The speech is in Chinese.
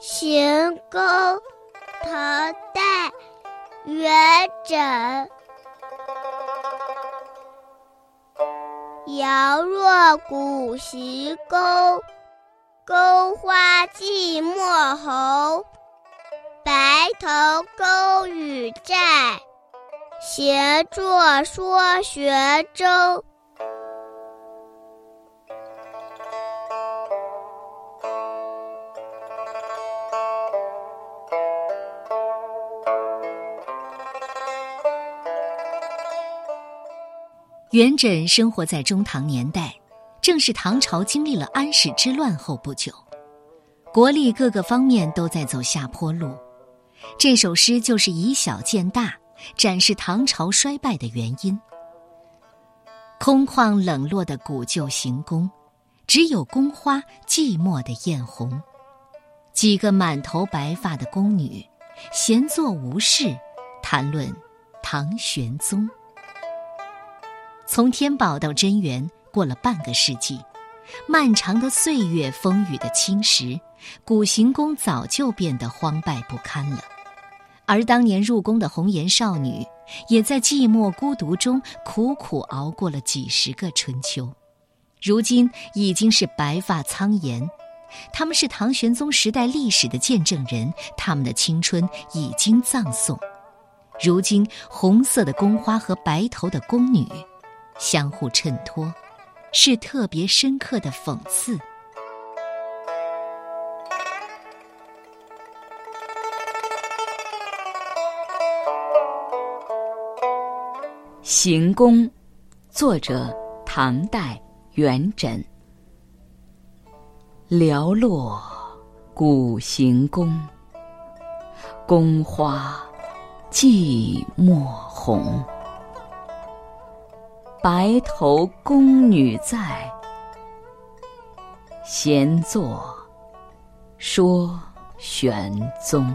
行宫，唐代，元稹。遥若古行宫，宫花寂寞红。白头宫女在，闲坐说玄宗。元稹生活在中唐年代，正是唐朝经历了安史之乱后不久，国力各个方面都在走下坡路。这首诗就是以小见大，展示唐朝衰败的原因。空旷冷落的古旧行宫，只有宫花寂寞的艳红。几个满头白发的宫女，闲坐无事，谈论唐玄宗。从天宝到贞元，过了半个世纪，漫长的岁月，风雨的侵蚀，古行宫早就变得荒败不堪了。而当年入宫的红颜少女，也在寂寞孤独中苦苦熬过了几十个春秋，如今已经是白发苍颜。他们是唐玄宗时代历史的见证人，他们的青春已经葬送。如今，红色的宫花和白头的宫女。相互衬托，是特别深刻的讽刺。行宫，作者唐代元稹。寥落古行宫，宫花寂寞红。白头宫女在，闲坐说玄宗。